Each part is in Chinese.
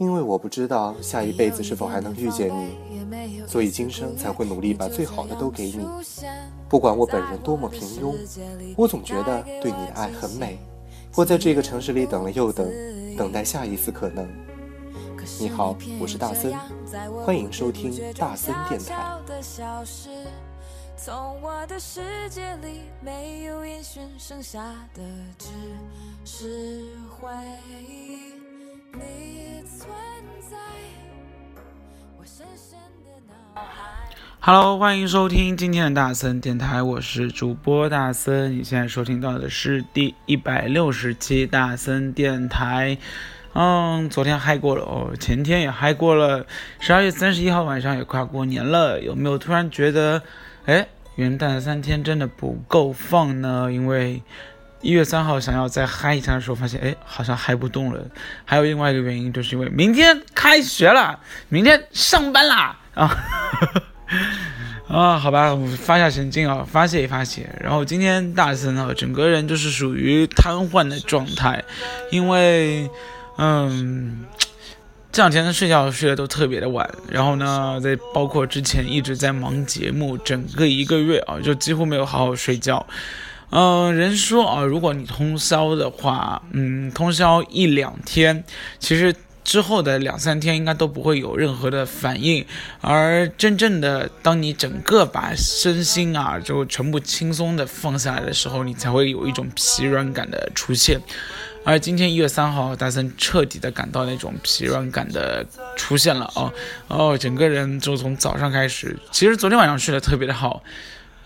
因为我不知道下一辈子是否还能遇见你，所以今生才会努力把最好的都给你。不管我本人多么平庸，我总觉得对你的爱很美。我在这个城市里等了又等，等待下一次可能。你好，我是大森，欢迎收听大森电台。从我的世界里没有音讯，剩下的只是回忆。Hello，欢迎收听今天的大森电台，我是主播大森。你现在收听到的是第一百六十期大森电台。嗯，昨天嗨过了哦，前天也嗨过了。十二月三十一号晚上也快过年了，有没有突然觉得，哎，元旦三天真的不够放呢？因为一月三号想要再嗨一下的时候，发现哎，好像嗨不动了。还有另外一个原因，就是因为明天开学了，明天上班啦啊 啊！好吧，我发下神经啊，发泄一发泄。然后今天大森啊，整个人就是属于瘫痪的状态，因为嗯，这两天睡觉睡得都特别的晚。然后呢，在包括之前一直在忙节目，整个一个月啊，就几乎没有好好睡觉。嗯，人说啊，如果你通宵的话，嗯，通宵一两天，其实之后的两三天应该都不会有任何的反应。而真正的当你整个把身心啊就全部轻松的放下来的时候，你才会有一种疲软感的出现。而今天一月三号，大森彻底的感到那种疲软感的出现了哦哦，整个人就从早上开始，其实昨天晚上睡得特别的好。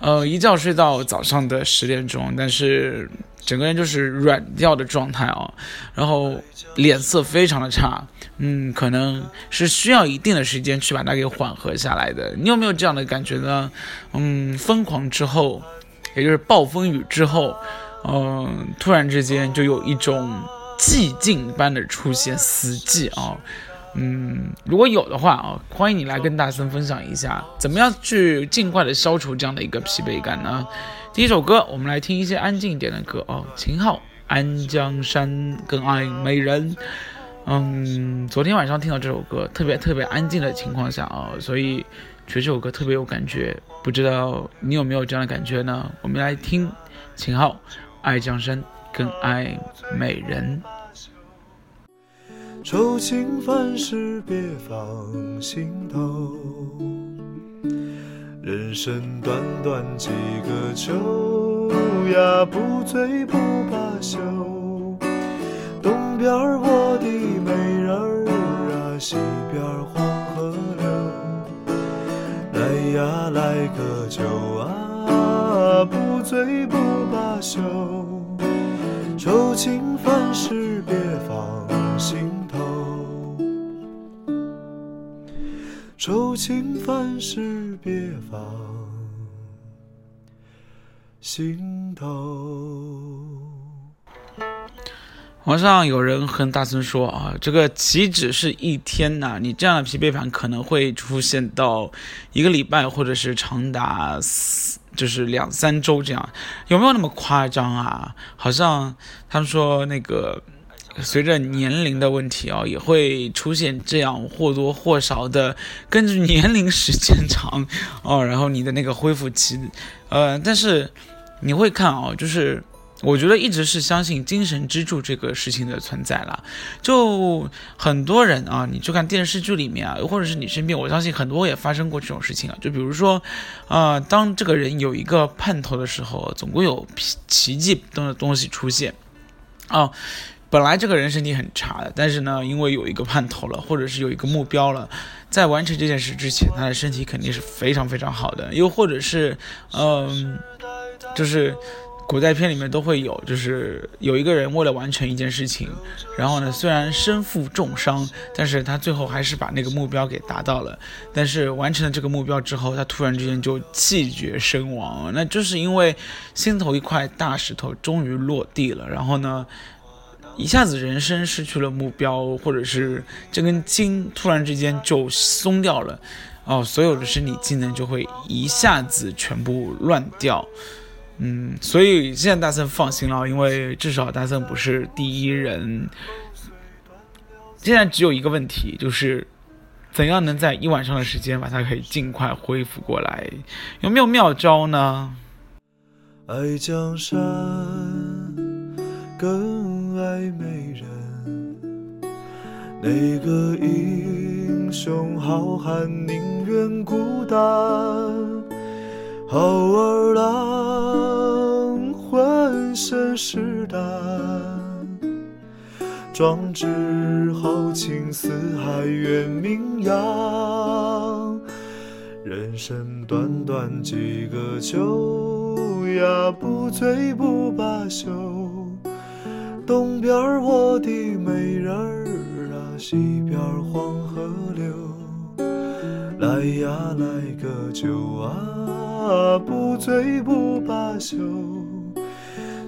呃，一觉睡到早上的十点钟，但是整个人就是软掉的状态啊，然后脸色非常的差，嗯，可能是需要一定的时间去把它给缓和下来的。你有没有这样的感觉呢？嗯，疯狂之后，也就是暴风雨之后，嗯，突然之间就有一种寂静般的出现，死寂啊。嗯，如果有的话啊，欢迎你来跟大森分享一下，怎么样去尽快的消除这样的一个疲惫感呢？第一首歌，我们来听一些安静一点的歌哦，秦昊《安江山》更爱美人。嗯，昨天晚上听到这首歌，特别特别安静的情况下啊，所以觉得这首歌特别有感觉。不知道你有没有这样的感觉呢？我们来听秦昊《爱江山》更爱美人。愁情烦事别放心头，人生短短几个秋呀，不醉不罢休。东边我的美人儿啊，西边黄河流。来呀来个酒啊，不醉不罢休。愁情烦事别放心。愁情烦事别放心头。网上有人和大声说啊，这个岂止是一天呐？你这样的疲惫感可能会出现到一个礼拜，或者是长达就是两三周这样，有没有那么夸张啊？好像他们说那个。随着年龄的问题啊，也会出现这样或多或少的，根据年龄时间长哦，然后你的那个恢复期，呃，但是你会看啊，就是我觉得一直是相信精神支柱这个事情的存在了。就很多人啊，你就看电视剧里面啊，或者是你身边，我相信很多也发生过这种事情啊。就比如说，啊，当这个人有一个盼头的时候，总归有奇迹的东西出现。哦，本来这个人身体很差的，但是呢，因为有一个盼头了，或者是有一个目标了，在完成这件事之前，他的身体肯定是非常非常好的。又或者是，嗯，就是。古代片里面都会有，就是有一个人为了完成一件事情，然后呢，虽然身负重伤，但是他最后还是把那个目标给达到了。但是完成了这个目标之后，他突然之间就气绝身亡，那就是因为心头一块大石头终于落地了，然后呢，一下子人生失去了目标，或者是这根筋突然之间就松掉了，哦，所有的身体机能就会一下子全部乱掉。嗯，所以现在大森放心了，因为至少大森不是第一人。现在只有一个问题，就是怎样能在一晚上的时间把它可以尽快恢复过来？有没有妙招呢？爱江山更爱美人，哪个英雄好汉宁愿孤单？好儿郎浑身是胆，壮志豪情四海远名扬。人生短短几个秋呀，不醉不罢休。东边我的美人儿啊，西边黄河流。来呀来个酒啊！不醉不罢休，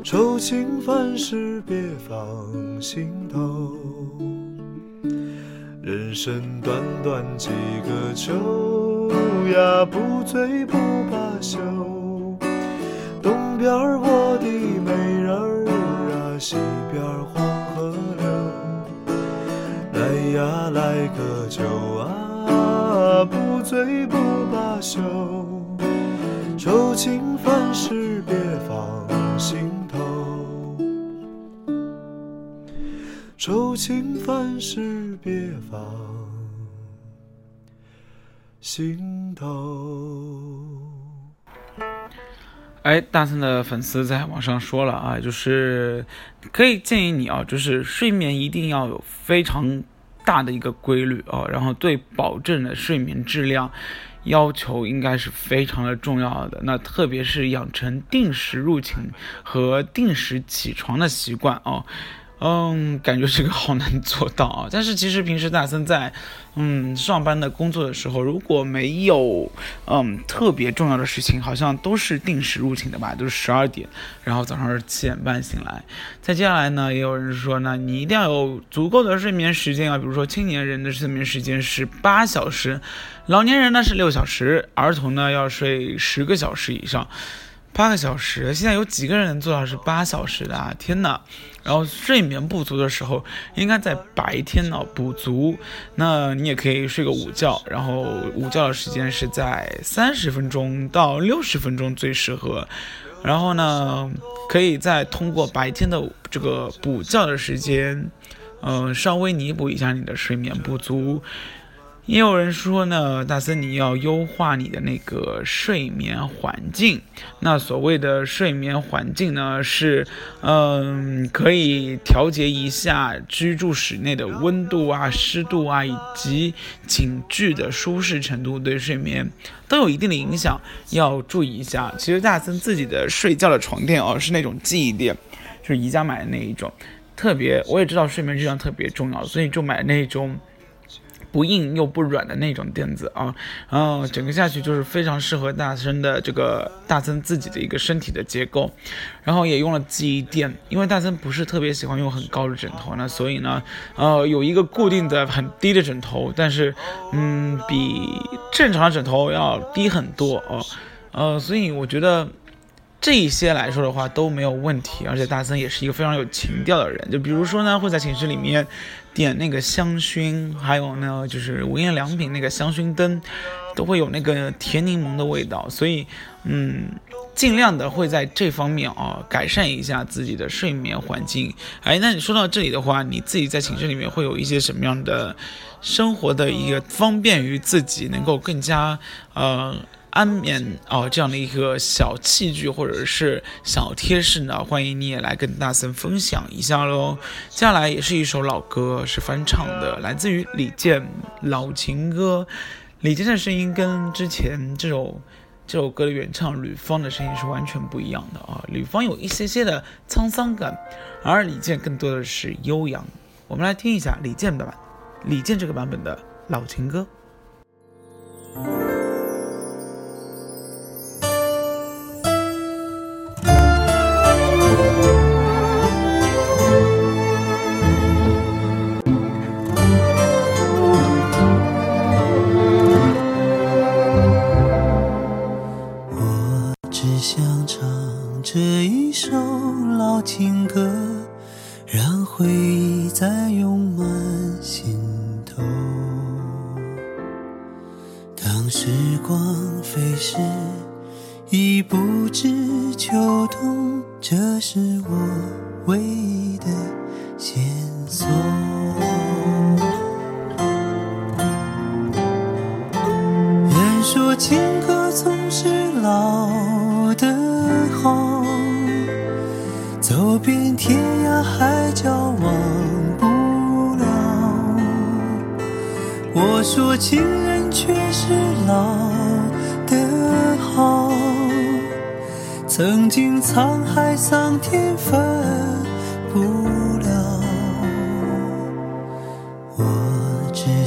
愁情烦事别放心头。人生短短几个秋呀，不醉不罢休。东边我的美人儿西边黄河流。来呀来个酒啊，不醉不罢休。愁情烦事别放心头，愁情烦事别放心头。哎，大森的粉丝在网上说了啊，就是可以建议你啊，就是睡眠一定要有非常大的一个规律啊，然后对保证的睡眠质量。要求应该是非常的重要的，那特别是养成定时入寝和定时起床的习惯哦。嗯，感觉这个好难做到啊。但是其实平时大森在，嗯，上班的工作的时候，如果没有嗯特别重要的事情，好像都是定时入寝的吧，都是十二点，然后早上是七点半醒来。再接下来呢，也有人说呢，你一定要有足够的睡眠时间啊，比如说青年人的睡眠时间是八小时，老年人呢是六小时，儿童呢要睡十个小时以上。八个小时，现在有几个人能做到是八小时的啊？天哪！然后睡眠不足的时候，应该在白天呢补足。那你也可以睡个午觉，然后午觉的时间是在三十分钟到六十分钟最适合。然后呢，可以再通过白天的这个补觉的时间，嗯，稍微弥补一下你的睡眠不足。也有人说呢，大森你要优化你的那个睡眠环境。那所谓的睡眠环境呢，是，嗯，可以调节一下居住室内的温度啊、湿度啊，以及寝具的舒适程度，对睡眠都有一定的影响，要注意一下。其实大森自己的睡觉的床垫哦，是那种记忆垫，就是宜家买的那一种，特别我也知道睡眠质量特别重要，所以就买那种。不硬又不软的那种垫子啊，然后整个下去就是非常适合大森的这个大森自己的一个身体的结构，然后也用了记忆垫，因为大森不是特别喜欢用很高的枕头呢，所以呢，呃，有一个固定的很低的枕头，但是嗯，比正常的枕头要低很多哦，呃，所以我觉得。这一些来说的话都没有问题，而且大森也是一个非常有情调的人。就比如说呢，会在寝室里面点那个香薰，还有呢就是无印良品那个香薰灯，都会有那个甜柠檬的味道。所以，嗯，尽量的会在这方面啊改善一下自己的睡眠环境。哎，那你说到这里的话，你自己在寝室里面会有一些什么样的生活的一个方便于自己能够更加呃。安眠哦这样的一个小器具或者是小贴士呢？欢迎你也来跟大森分享一下喽。接下来也是一首老歌，是翻唱的，来自于李健《老情歌》。李健的声音跟之前这首这首歌的原唱吕方的声音是完全不一样的啊！吕方有一些些的沧桑感，而李健更多的是悠扬。我们来听一下李健的版，李健这个版本的老情歌。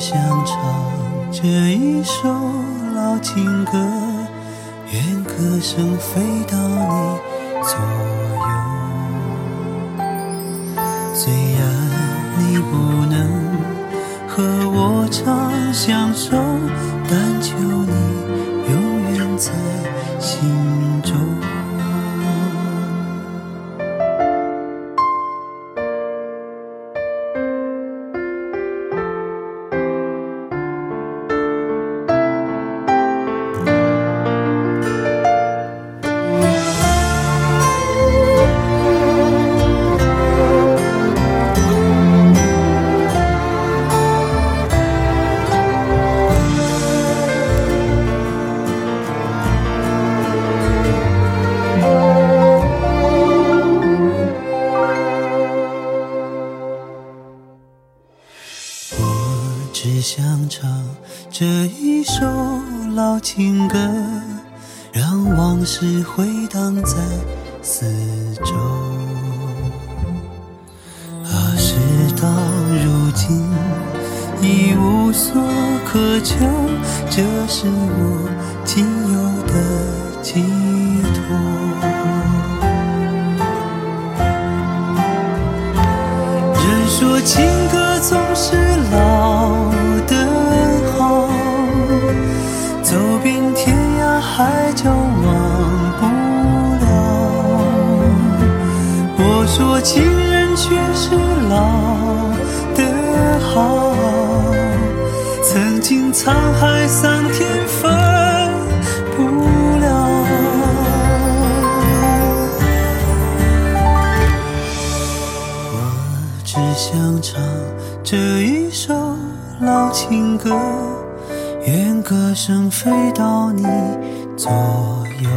想唱这一首老情歌，愿歌声飞到你左右。虽然你不能。和我常相守，但求你永远在心中。情歌让往事回荡在四周。啊事到如今已无所可求这是我仅有的寄托。人说情老的好，曾经沧海桑田分不了。我只想唱这一首老情歌，愿歌声飞到你左右。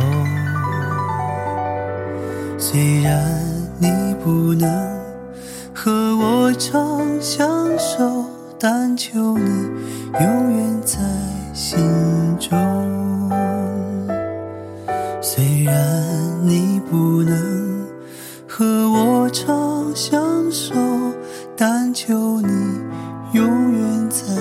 虽然。你不能和我长相守，但求你永远在心中。虽然你不能和我长相守，但求你永远在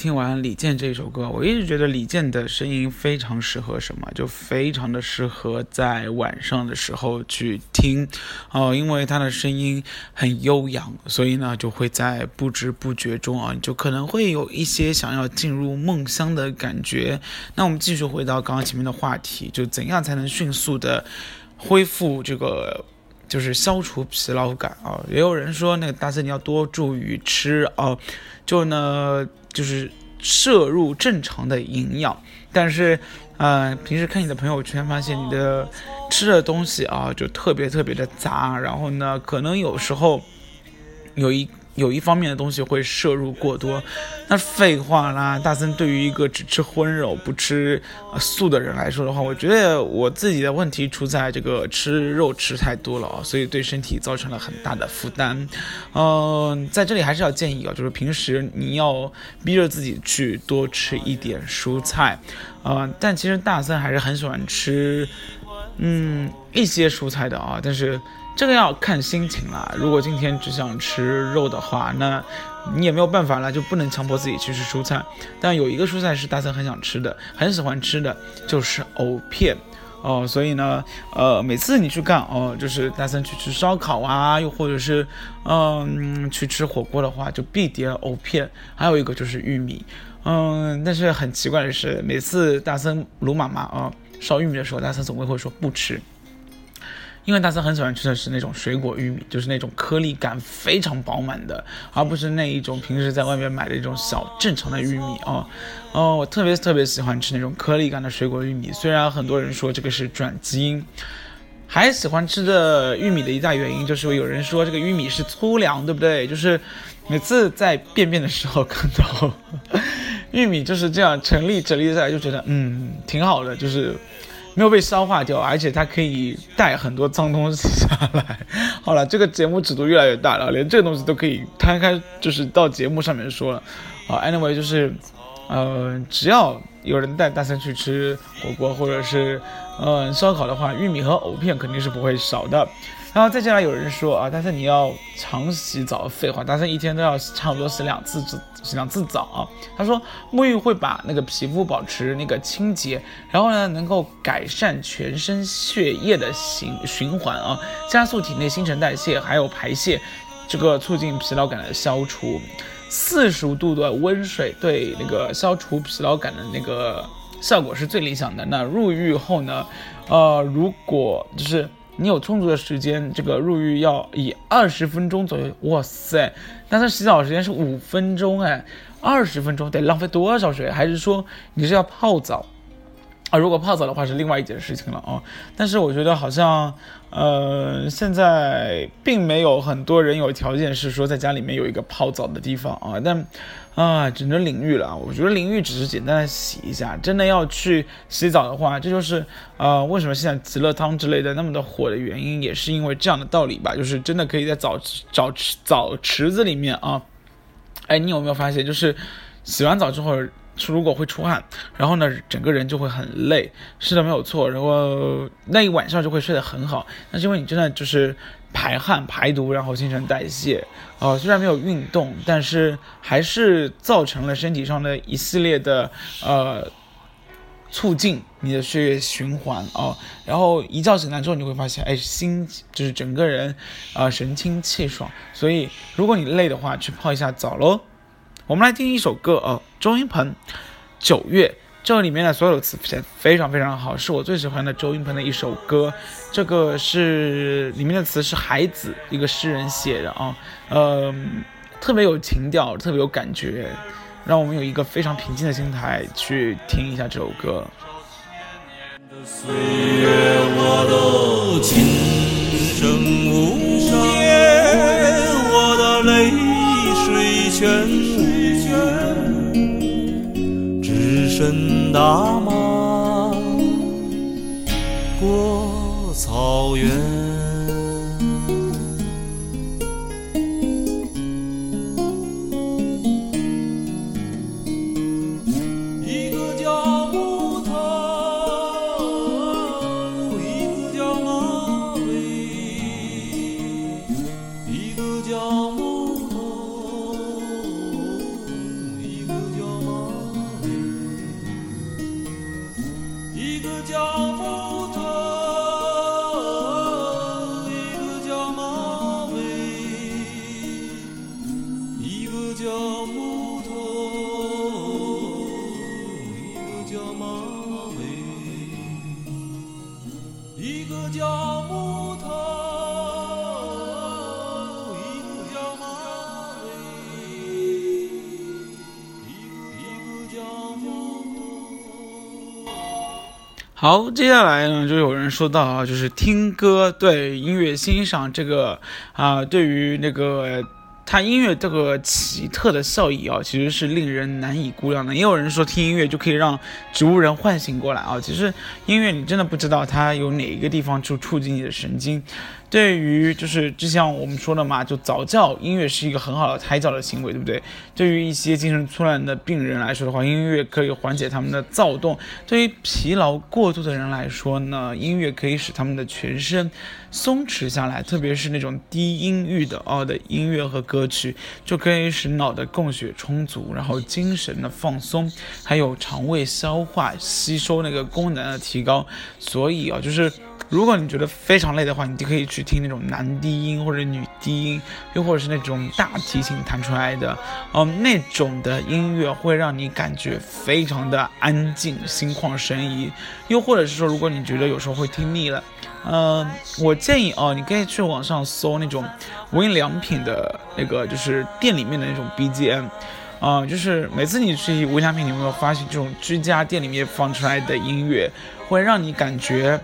听完李健这首歌，我一直觉得李健的声音非常适合什么，就非常的适合在晚上的时候去听哦，因为他的声音很悠扬，所以呢就会在不知不觉中啊，就可能会有一些想要进入梦乡的感觉。那我们继续回到刚刚前面的话题，就怎样才能迅速的恢复这个，就是消除疲劳感啊？也有人说那个大森你要多注意吃啊，就呢。就是摄入正常的营养。但是，呃，平时看你的朋友圈，发现你的吃的东西啊，就特别特别的杂。然后呢，可能有时候有一。有一方面的东西会摄入过多，那废话啦！大森对于一个只吃荤肉不吃素的人来说的话，我觉得我自己的问题出在这个吃肉吃太多了啊，所以对身体造成了很大的负担。嗯，在这里还是要建议啊，就是平时你要逼着自己去多吃一点蔬菜，呃，但其实大森还是很喜欢吃，嗯，一些蔬菜的啊，但是。这个要看心情啦。如果今天只想吃肉的话，那你也没有办法了，就不能强迫自己去吃蔬菜。但有一个蔬菜是大森很想吃的，很喜欢吃的就是藕片哦。所以呢，呃，每次你去干哦，就是大森去吃烧烤啊，又或者是嗯去吃火锅的话，就必点藕片。还有一个就是玉米，嗯，但是很奇怪的是，每次大森卢妈妈啊烧玉米的时候，大森总会会说不吃。因为大森很喜欢吃的是那种水果玉米，就是那种颗粒感非常饱满的，而不是那一种平时在外面买的一种小正常的玉米哦。哦，我特别特别喜欢吃那种颗粒感的水果玉米。虽然很多人说这个是转基因，还喜欢吃的玉米的一大原因就是有人说这个玉米是粗粮，对不对？就是每次在便便的时候看到 玉米就是这样成立整理下来，就觉得嗯挺好的，就是。没有被消化掉，而且它可以带很多脏东西下来。好了，这个节目尺度越来越大了，连这个东西都可以摊开，就是到节目上面说了。啊，anyway，就是，呃，只要有人带大森去吃火锅或者是，嗯，烧烤的话，玉米和藕片肯定是不会少的。然后再接下来有人说啊，但是你要常洗澡，废话，但是一天都要差不多洗两次洗两次澡啊。他说沐浴会把那个皮肤保持那个清洁，然后呢能够改善全身血液的循循环啊，加速体内新陈代谢还有排泄，这个促进疲劳感的消除。四十五度的温水对那个消除疲劳感的那个效果是最理想的。那入浴后呢，呃，如果就是。你有充足的时间，这个入浴要以二十分钟左右。哇塞，那他洗澡时间是五分钟哎，二十分钟得浪费多少水？还是说你是要泡澡啊？如果泡澡的话是另外一件事情了啊。但是我觉得好像，呃，现在并没有很多人有条件是说在家里面有一个泡澡的地方啊。但啊，只能淋浴了。我觉得淋浴只是简单的洗一下，真的要去洗澡的话，这就是呃，为什么现在极乐汤之类的那么的火的原因，也是因为这样的道理吧。就是真的可以在澡澡池澡池子里面啊，哎，你有没有发现，就是洗完澡之后，如果会出汗，然后呢，整个人就会很累。是的，没有错。然后那一晚上就会睡得很好，那是因为你真的就是。排汗、排毒，然后新陈代谢，呃，虽然没有运动，但是还是造成了身体上的一系列的呃促进你的血液循环啊。然后一觉醒来之后，你会发现，哎，心就是整个人啊神清气爽。所以如果你累的话，去泡一下澡喽。我们来听一首歌啊，周云鹏《九月》。这里面的所有词写非常非常好，是我最喜欢的周云鹏的一首歌。这个是里面的词是海子一个诗人写的啊，呃，特别有情调，特别有感觉，让我们有一个非常平静的心态去听一下这首歌。岁月我都那么好，接下来呢，就有人说到啊，就是听歌对音乐欣赏这个啊，对于那个。它音乐这个奇特的效益啊，其实是令人难以估量的。也有人说听音乐就可以让植物人唤醒过来啊，其实音乐你真的不知道它有哪一个地方就促进你的神经。对于就是就像我们说的嘛，就早教音乐是一个很好的胎教的行为，对不对？对于一些精神错乱的病人来说的话，音乐可以缓解他们的躁动；对于疲劳过度的人来说呢，音乐可以使他们的全身松弛下来，特别是那种低音域的哦的音乐和歌曲，就可以使脑的供血充足，然后精神的放松，还有肠胃消化吸收那个功能的提高。所以啊，就是。如果你觉得非常累的话，你就可以去听那种男低音或者女低音，又或者是那种大提琴弹出来的，嗯，那种的音乐会让你感觉非常的安静，心旷神怡。又或者是说，如果你觉得有时候会听腻了，嗯，我建议哦，你可以去网上搜那种无印良品的那个，就是店里面的那种 BGM，啊，就是每次你去无印良品，你有没有发现这种居家店里面放出来的音乐，会让你感觉。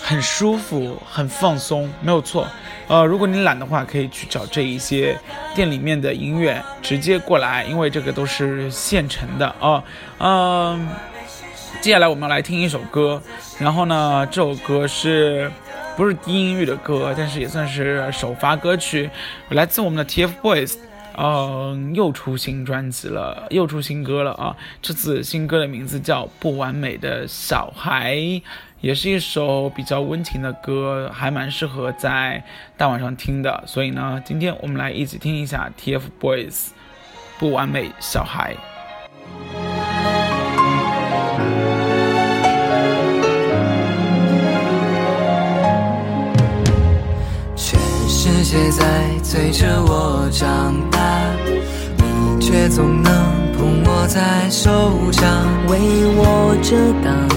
很舒服，很放松，没有错。呃，如果你懒的话，可以去找这一些店里面的音乐直接过来，因为这个都是现成的啊。嗯，接下来我们来听一首歌，然后呢，这首歌是不是低音域的歌，但是也算是首发歌曲，来自我们的 TFBOYS。嗯，又出新专辑了，又出新歌了啊！这次新歌的名字叫《不完美的小孩》。也是一首比较温情的歌，还蛮适合在大晚上听的。所以呢，今天我们来一起听一下 TFBOYS《不完美小孩》。全世界在催着我长大，你却总能捧我在手掌，为我遮挡。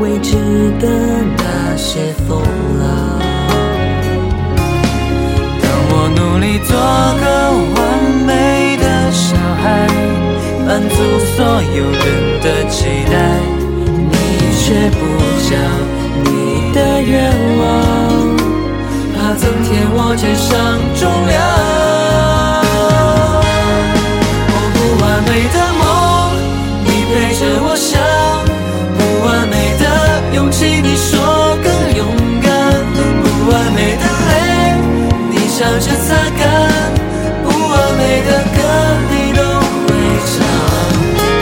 未知的那些风浪。当我努力做个完美的小孩，满足所有人的期待，你却不讲你的愿望，怕增添我肩上重量。笑着擦干不完美的歌你都会唱。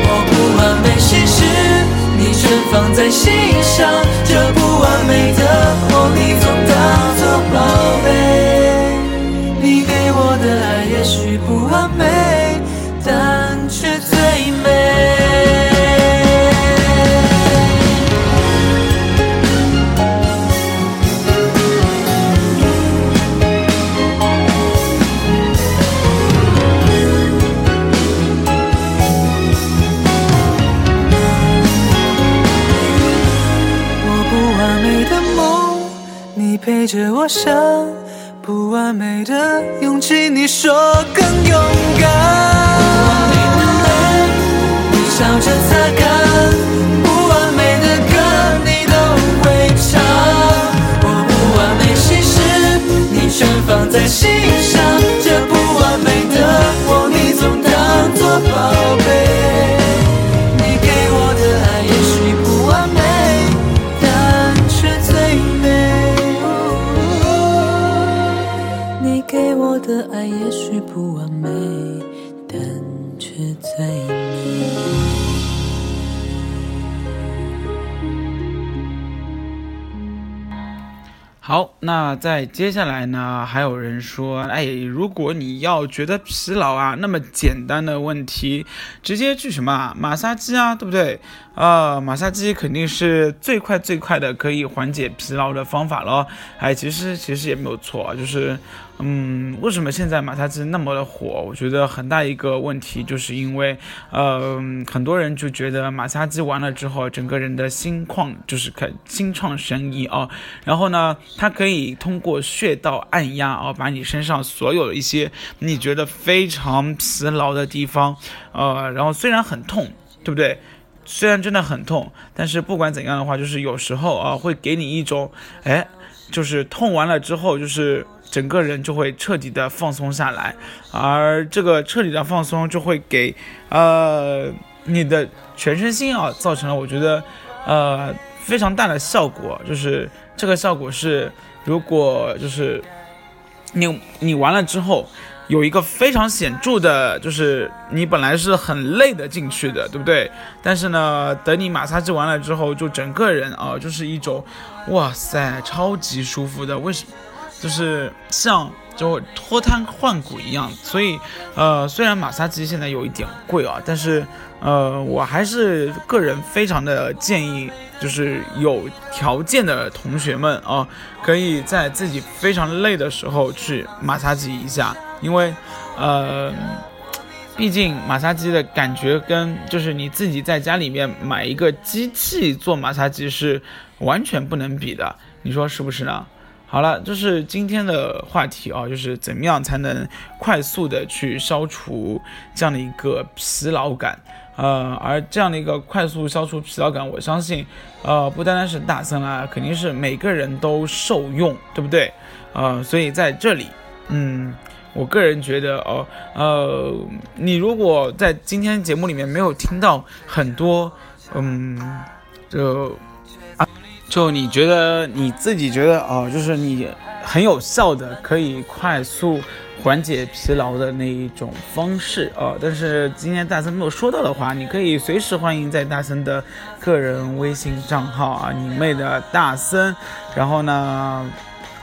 我不完美心事你全放在心上这不完美的我你总当做宝贝。你给我的爱也许不完美。那在接下来呢？还有人说，哎，如果你要觉得疲劳啊，那么简单的问题，直接去什么马杀鸡啊，对不对？呃，马杀鸡肯定是最快最快的可以缓解疲劳的方法了。哎，其实其实也没有错，就是。嗯，为什么现在马杀鸡那么的火？我觉得很大一个问题就是因为，呃，很多人就觉得马杀鸡完了之后，整个人的心旷就是可心旷神怡啊。然后呢，它可以通过穴道按压啊，把你身上所有的一些你觉得非常疲劳的地方，呃，然后虽然很痛，对不对？虽然真的很痛，但是不管怎样的话，就是有时候啊，会给你一种，哎，就是痛完了之后，就是整个人就会彻底的放松下来，而这个彻底的放松就会给呃你的全身心啊造成了我觉得呃非常大的效果，就是这个效果是如果就是你你完了之后。有一个非常显著的，就是你本来是很累的进去的，对不对？但是呢，等你马杀鸡完了之后，就整个人啊，就是一种，哇塞，超级舒服的。为什么？就是像就脱胎换骨一样。所以，呃，虽然马杀鸡现在有一点贵啊，但是，呃，我还是个人非常的建议。就是有条件的同学们啊，可以在自己非常累的时候去马杀鸡一下，因为，呃，毕竟马杀鸡的感觉跟就是你自己在家里面买一个机器做马杀鸡是完全不能比的，你说是不是呢？好了，就是今天的话题啊，就是怎么样才能快速的去消除这样的一个疲劳感。呃，而这样的一个快速消除疲劳感，我相信，呃，不单单是大森啦，肯定是每个人都受用，对不对？呃，所以在这里，嗯，我个人觉得，哦，呃，你如果在今天节目里面没有听到很多，嗯，就啊，就你觉得你自己觉得，哦，就是你很有效的，可以快速。缓解疲劳的那一种方式啊，但是今天大森没有说到的话，你可以随时欢迎在大森的个人微信账号啊，你妹的大森，然后呢，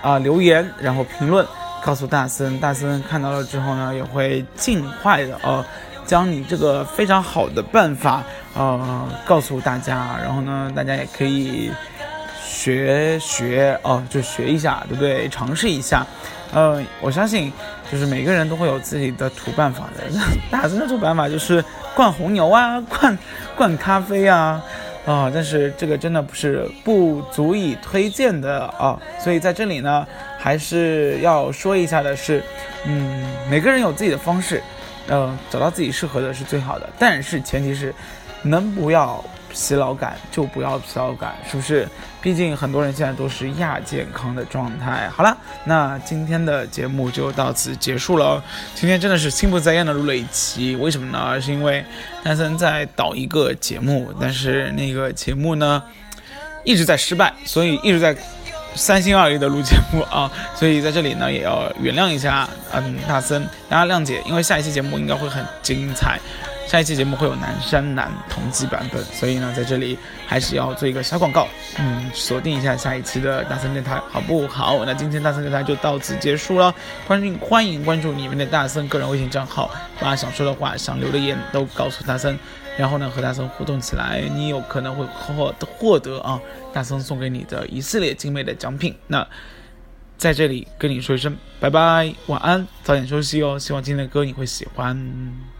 啊留言，然后评论，告诉大森，大森看到了之后呢，也会尽快的哦，将你这个非常好的办法呃告诉大家，然后呢，大家也可以学学哦，就学一下，对不对？尝试一下。呃，我相信，就是每个人都会有自己的土办法的。大森的土办法就是灌红牛啊，灌灌咖啡啊，啊，但是这个真的不是不足以推荐的啊。所以在这里呢，还是要说一下的是，嗯，每个人有自己的方式，呃，找到自己适合的是最好的。但是前提是，能不要。疲劳感就不要疲劳感，是不是？毕竟很多人现在都是亚健康的状态。好了，那今天的节目就到此结束了。今天真的是心不在焉的录了一期，为什么呢？是因为丹森在导一个节目，但是那个节目呢一直在失败，所以一直在三心二意的录节目啊。所以在这里呢也要原谅一下，嗯，大森，大家谅解，因为下一期节目应该会很精彩。下一期节目会有南山南同级版本，所以呢，在这里还是要做一个小广告，嗯，锁定一下下一期的大森电台，好不好？那今天大森电台就到此结束了，欢迎欢迎关注你们的大森个人微信账号，把想说的话、想留的言都告诉大森，然后呢，和大森互动起来，你有可能会获获得啊，大森送给你的一系列精美的奖品。那在这里跟你说一声拜拜，晚安，早点休息哦。希望今天的歌你会喜欢。